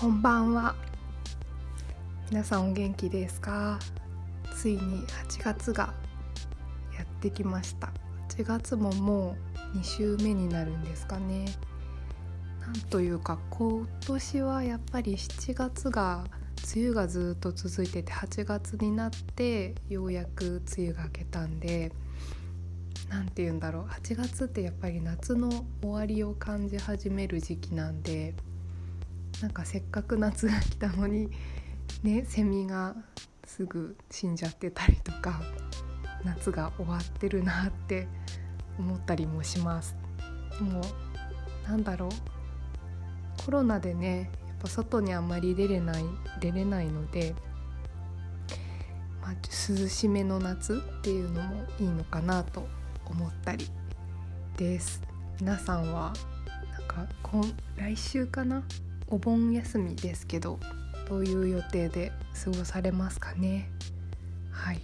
こんばんは。皆さんお元気ですか？ついに8月がやってきました。8月ももう2週目になるんですかね。なんというか今年はやっぱり7月が梅雨がずっと続いてて8月になってようやく梅雨が明けたんで何て言うんだろう。8月ってやっぱり夏の終わりを感じ始める時期なんでなんかせっかく夏が来たのにねセミがすぐ死んじゃってたりとか夏が終わってるなって思ったりもします。で。もうなんだろう。コロナでねやっぱ外にあんまり出れない出れないので、まあ、涼しめの夏っていうのもいいのかなと思ったりです。皆さんはなんか今来週かな？お盆休みですけどどういう予定で過ごされますかね？はい。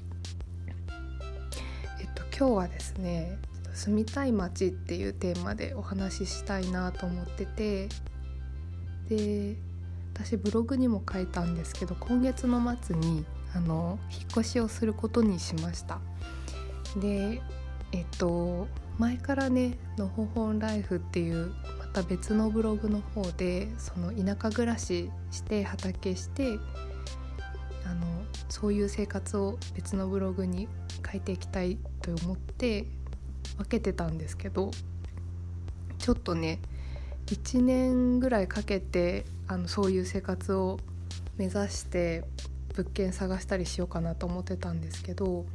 えっと今日はですね住みたい街っていうテーマでお話ししたいなと思っててで私ブログにも書いたんですけど今月の末にあの引っ越しをすることにしました。でえっと前からね「のほほんライフ」っていうた別のブログの方でその田舎暮らしして畑してあのそういう生活を別のブログに書いていきたいと思って分けてたんですけどちょっとね1年ぐらいかけてあのそういう生活を目指して物件探したりしようかなと思ってたんですけど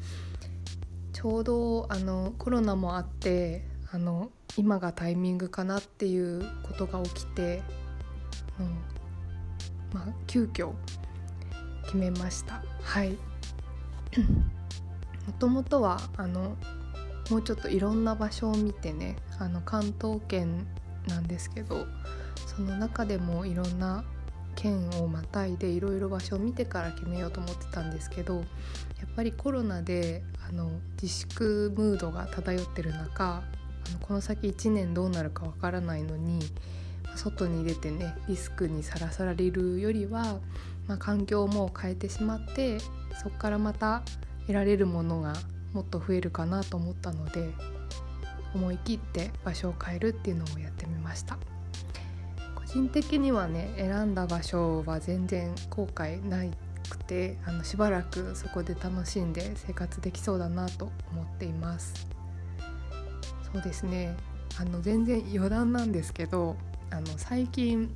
ちょうどあのコロナもあってあの今がタイミングかなっていうことが起きて、うん。まあ、急遽決めました。はい。もともとはあのもうちょっといろんな場所を見てねあの関東圏なんですけどその中でもいろんな県をまたいでいろいろ場所を見てから決めようと思ってたんですけどやっぱりコロナであの自粛ムードが漂ってる中この先1年どうなるかわからないのに外に出てねリスクにさらされるよりは、まあ、環境も変えてしまってそこからまた得られるものがもっと増えるかなと思ったので思い切って場所を変えるっていうのをやってみました。個人的にはね選んだ場所は全然後悔なくてあのしばらくそこで楽しんで生活できそうだなと思っていますそうですね。あの全然余談なんですけどあの最近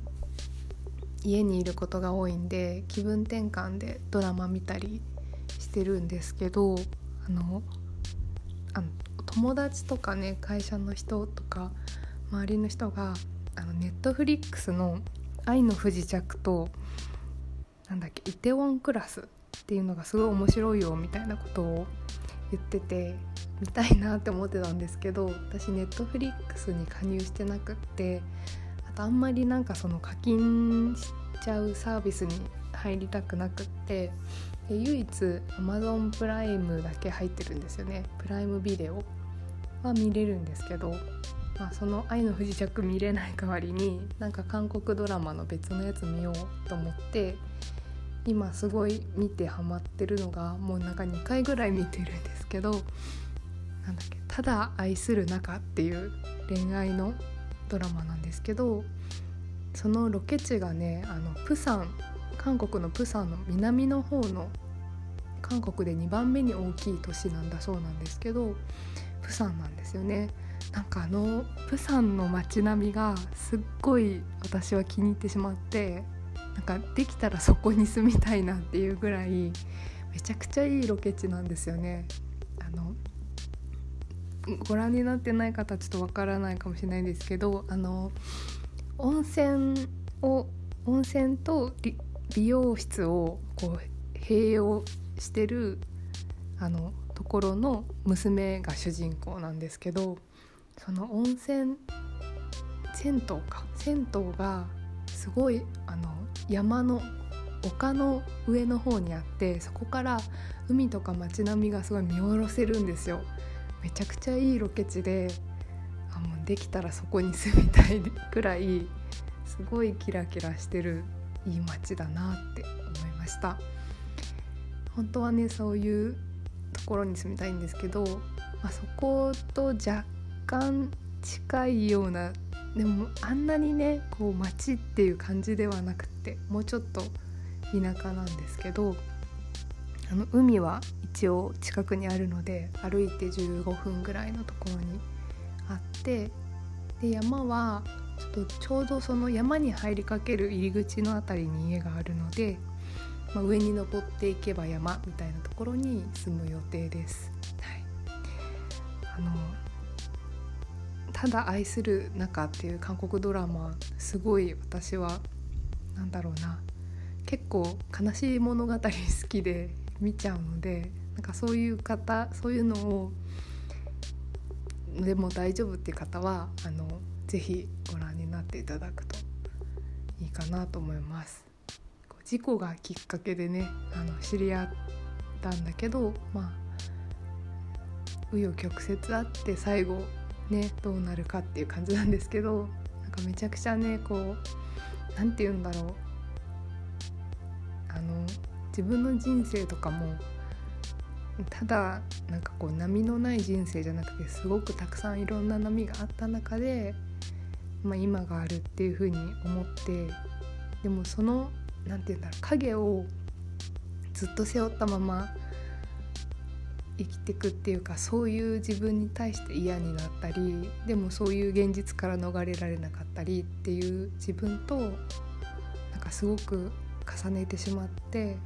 家にいることが多いんで気分転換でドラマ見たりしてるんですけどあのあの友達とかね会社の人とか周りの人があのネットフリックスの「愛の不時着」となんだっけ「イテウォンクラス」っていうのがすごい面白いよみたいなことを言ってて見たいなって思ってたんですけど私ネットフリックスに加入してなくってあとあんまりなんかその課金しちゃうサービスに入りたくなくってで唯一 Amazon プライムだけ入ってるんですよね。プライムビデオは見れるんですけどまあ、その「愛の不時着」見れない代わりになんか韓国ドラマの別のやつ見ようと思って今すごい見てハマってるのがもうなんか2回ぐらい見てるんですけどなんだっけ「ただ愛する中」っていう恋愛のドラマなんですけどそのロケ地がねあのプサン韓国のプサンの南の方の韓国で2番目に大きい都市なんだそうなんですけどプサンなんですよね。なんかあのプサンの街並みがすっごい私は気に入ってしまってなんかできたらそこに住みたいなっていうぐらいめちゃくちゃいいロケ地なんですよね。あのご覧になってない方ちょっとわからないかもしれないんですけどあの温泉を温泉と美容室をこう併用してるあのところの娘が主人公なんですけどその温泉銭湯か銭湯がすごいあの山の丘の上の方にあってそこから海とか街並みがすごい見下ろせるんですよ。めちゃくちゃいいロケ地であもうできたらそこに住みたいくらいすごいキラキラしてるいい街だなって思いました。本当はねそういうところに住みたいんですけど、まあ、そこと若干近いようなでもあんなにねこう街っていう感じではなくってもうちょっと田舎なんですけどあの海は一応近くにあるので歩いて15分ぐらいのところにあってで山はちょっとちょうどその山に入りかける入り口の辺りに家があるので、まあ、上に登っていけば山みたいなところに住む予定です。はい、あのただ愛する中っていう韓国ドラマすごい私はなんだろうな結構悲しい物語好きで見ちゃうのでなんかそういう方そういうのをでも大丈夫っていう方はあのぜひご覧になっていただくといいかなと思います。事故がきっかけでねあの知り合ったんだけどまあ紆余曲折あって最後ねどうなるかっていう感じなんですけどなんかめちゃくちゃねこう何て言うんだろう。あの自分の人生とかもただなんかこう波のない人生じゃなくてすごくたくさんいろんな波があった中で、まあ、今があるっていうふうに思ってでもその何て言うんだろう影をずっと背負ったまま生きてくっていうかそういう自分に対して嫌になったりでもそういう現実から逃れられなかったりっていう自分となんかすごく重ねてしまって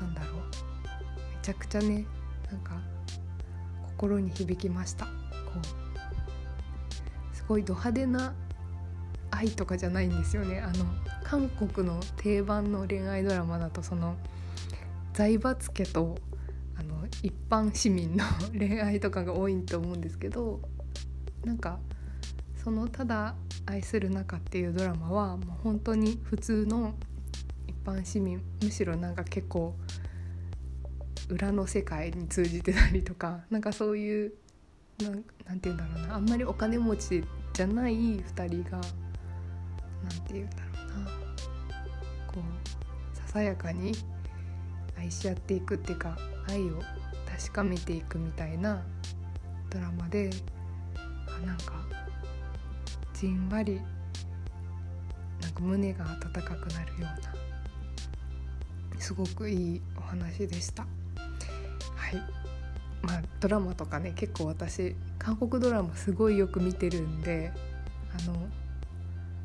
なんだろう。めちゃくちゃねなんか心に響きました。こうすごいド派手な愛とかじゃないんですよね。あの韓国の定番の恋愛ドラマだとその財閥家と一般市民の恋愛とかが多いと思うんですけどなんかその「ただ愛する中」っていうドラマはもう本当に普通の一般市民むしろなんか結構裏の世界に通じてたりとかなんかそういうなんなんて言うんだろうなあんまりお金持ちじゃない2人がなんて言うんだろうなこうささやかに愛し合っていくっていうか愛を確かめていくみたいなドラマであなんかじんわりなんか胸が温かくなるようなすごくいいお話でした。はいまあ、ドラマとかね結構私韓国ドラマすごいよく見てるんであの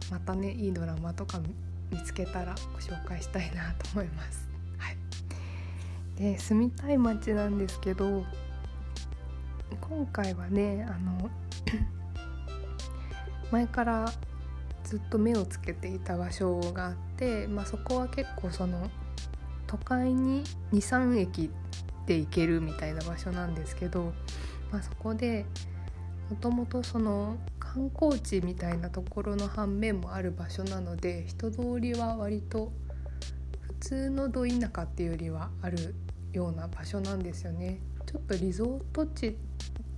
またねいいドラマとか見つけたらご紹介したいなと思います。で住みたい街なんですけど今回はねあの 前からずっと目をつけていた場所があって、まあ、そこは結構その都会に23駅で行けるみたいな場所なんですけど、まあ、そこでもともとその観光地みたいなところの反面もある場所なので人通りは割と普通のど田舎っていうよりはあるような場所なんですよね。ちょっとリゾート地っ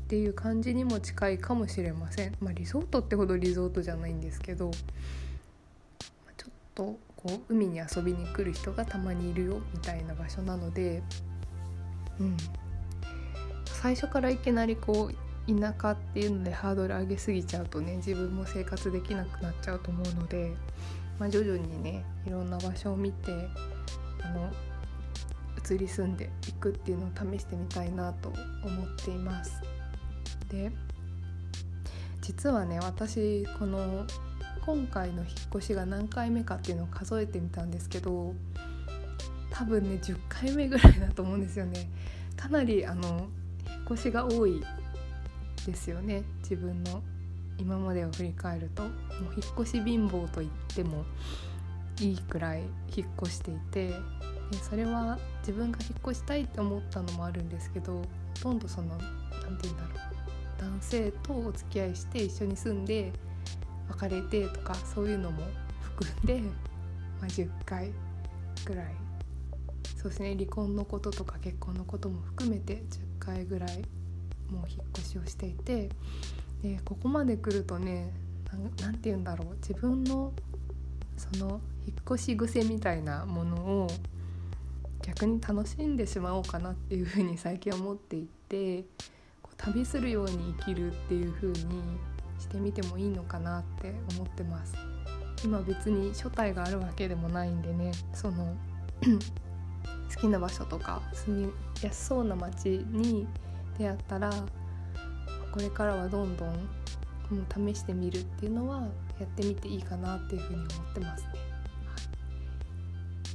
ていう感じにも近いかもしれません。まあリゾートってほどリゾートじゃないんですけどちょっとこう海に遊びに来る人がたまにいるよみたいな場所なのでうん。最初からいきなりこう田舎っていうのでハードル上げすぎちゃうとね自分も生活できなくなっちゃうと思うので、まあ、徐々にねいろんな場所を見てあの移り住んでいくっていうのを試してみたいなと思っています。で実はね私この今回の引っ越しが何回目かっていうのを数えてみたんですけど多分ね10回目ぐらいだと思うんですよね。かなりあの引っ越しが多いですよね自分の今までを振り返るともう引っ越し貧乏と言ってもいいくらい引っ越していてでそれは自分が引っ越したいって思ったのもあるんですけどほとんどその何て言うんだろう男性とお付き合いして一緒に住んで別れてとかそういうのも含んで、まあ、10回ぐらい。そうですね離婚のこととか結婚のことも含めて10回ぐらいもう引っ越しをしていてでここまで来るとね何て言うんだろう自分のその引っ越し癖みたいなものを逆に楽しんでしまおうかなっていうふうに最近思っていてこう旅するように生きるっていうふうにしてみてもいいのかなって思ってます。今別に書体があるわけでもないんでねその 好きな場所とか住みやすそうな街に出会ったらこれからはどんどんもう試してみるっていうのはやってみていいかなっていうふうに思ってますね。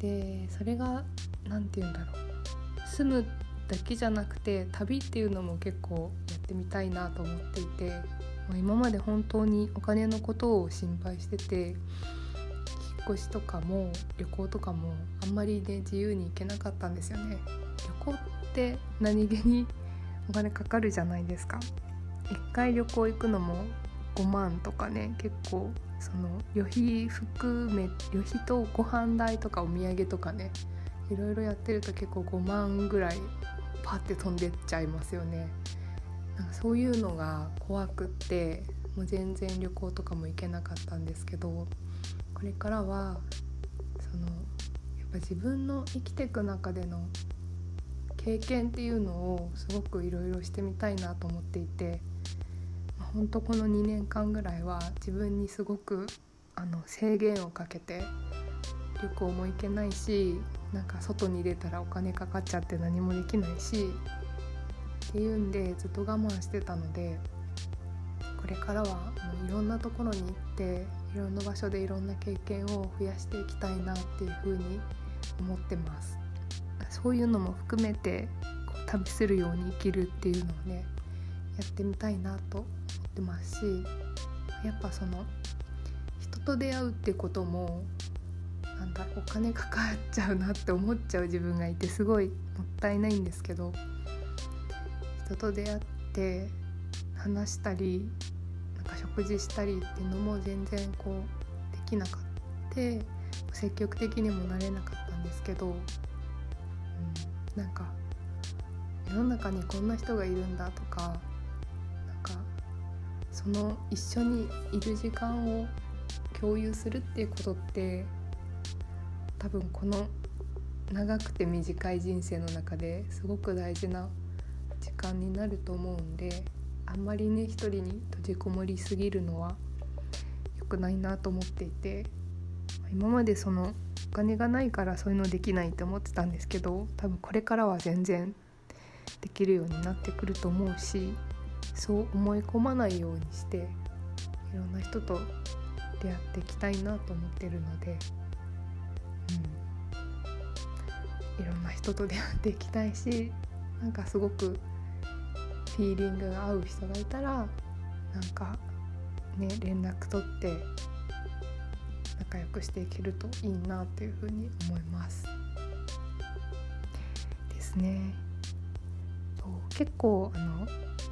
でそれが何て言うんだろう住むだけじゃなくて旅っていうのも結構やってみたいなと思っていて、今まで本当にお金のことを心配してて引っ越しとかも旅行とかもあんまりね自由に行けなかったんですよね。旅行って何気にお金かかるじゃないですか。1回旅行行くのも5万とかね結構その旅費含め旅費とご飯代とかお土産とかねいろいろやってると結構5万ぐらいパッて飛んでっちゃいますよね。なんかそういうのが怖くってもう全然旅行とかも行けなかったんですけどこれからはそのやっぱ自分の生きていく中での経験っていうのをすごくいろいろしてみたいなと思っていてほんとこの2年間ぐらいは自分にすごくあの制限をかけて旅行も行けないしなんか外に出たらお金かかっちゃって何もできないしっていうんでずっと我慢してたのでこれからはもういろんなところに行っていろんな場所でいろんな経験を増やしていきたいなっていうふうに思ってます。そういうのも含めてこう旅するように生きるっていうのをねやってみたいなとってますしやっぱその人と出会うってこともなんだお金かかっちゃうなって思っちゃう自分がいてすごいもったいないんですけど人と出会って話したりなんか食事したりっていうのも全然こうできなかって積極的にもなれなかったんですけど、うん、なんか世の中にこんな人がいるんだとかなんかその一緒にいる時間を共有するっていうことって多分この長くて短い人生の中ですごく大事な時間になると思うんであんまりね一人に閉じこもりすぎるのは良くないなと思っていて今までそのお金がないからそういうのできないって思ってたんですけど多分これからは全然できるようになってくると思うしそう思い込まないようにしていろんな人と出会っていきたいなと思ってるので。うんいろんな人と出会っていきたいしなんかすごくフィーリングが合う人がいたらなんかね連絡取って仲良くしていけるといいなっていうふうに思います。ですね。そう結構あの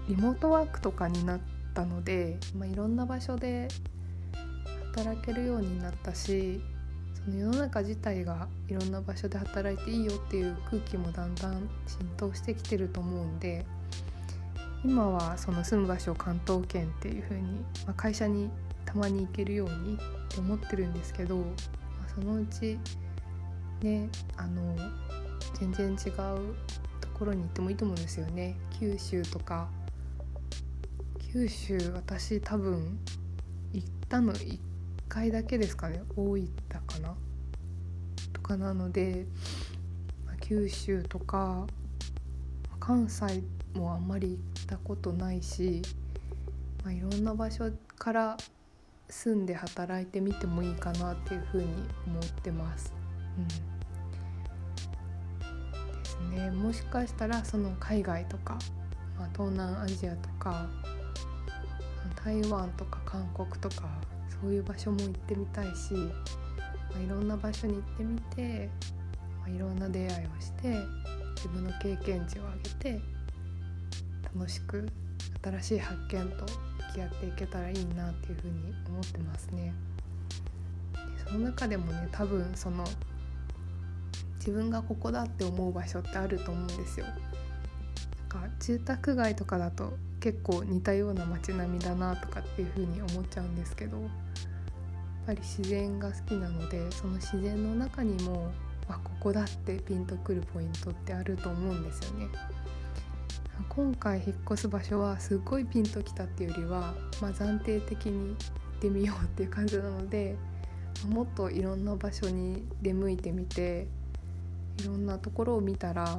リモートワークとかになったので、まあ、いろんな場所で働けるようになったしその世の中自体がいろんな場所で働いていいよっていう空気もだんだん浸透してきてると思うんで今はその住む場所を関東圏っていう風に、まあ、会社にたまに行けるようにって思ってるんですけど、まあ、そのうちねあの全然違うところに行ってもいいと思うんですよね。九州とか九州私多分行ったの1回だけですかね。大分かな。とかなので、九州とか関西もあんまり行ったことないし、まあ、いろんな場所から住んで働いてみてもいいかなっていうふうに思ってます。うん、ですね。もしかしたらその海外とか、まあ、東南アジアとか台湾とか韓国とかそういう場所も行ってみたいし、まあ、いろんな場所に行ってみて、まあ、いろんな出会いをして自分の経験値を上げて楽しく新しい発見と向き合っていけたらいいなっていうふうに思ってますね。その中でもね多分その自分がここだって思う場所ってあると思うんですよ。なんか住宅街とかだと結構似たような街並みだなとかっていう風に思っちゃうんですけどやっぱり自然が好きなのでその自然の中にもあここだってピンとくるポイントってあると思うんですよね。今回引っ越す場所はすっごいピンときたっていうよりは、まあ、暫定的に行ってみようっていう感じなのでもっといろんな場所に出向いてみていろんなところを見たら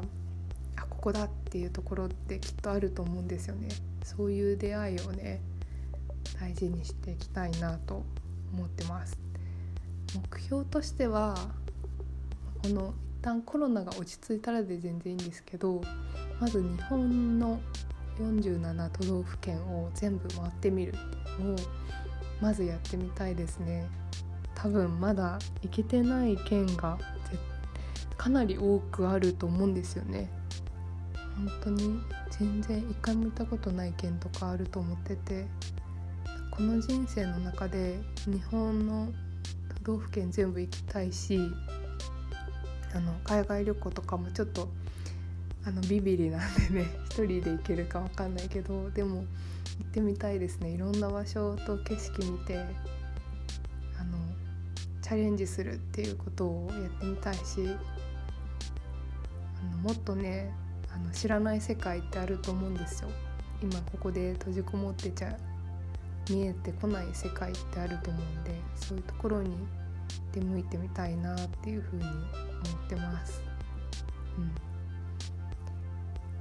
あここだっていうところってきっとあると思うんですよね。そういう出会いをね大事にしていきたいなと思ってます。目標としてはこの一旦コロナが落ち着いたらで全然いいんですけどまず日本の47都道府県を全部回ってみるっていうのをまずやってみたいですね多分まだ行けてない県がかなり多くあると思うんですよね本当に全然一回も行ったことない県とかあると思っててこの人生の中で日本の都道府県全部行きたいしあの海外旅行とかもちょっとあのビビリなんでね 一人で行けるか分かんないけどでも行ってみたいですね。いろんな場所と景色見てあのチャレンジするっていうことをやってみたいしあのもっとねあの知らない世界ってあると思うんですよ今ここで閉じこもってちゃ見えてこない世界ってあると思うんでそういうところに出向いてみたいなっていうふうに思ってます。うん、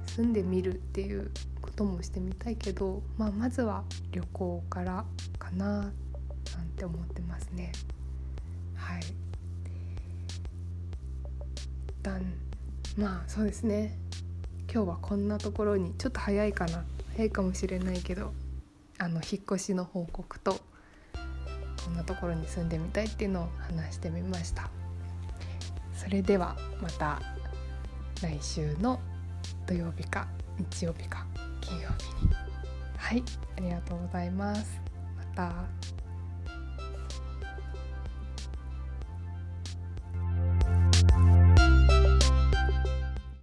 住んでみるっていうこともしてみたいけど、まあ、まずは旅行からかななんて思ってますね。はい一旦まあそうですね今日はこんなところにちょっと早いかな早いかもしれないけどあの引っ越しの報告とこんなところに住んでみたいっていうのを話してみました。それではまた来週の土曜日か日曜日か金曜日に。はいありがとうございます。また。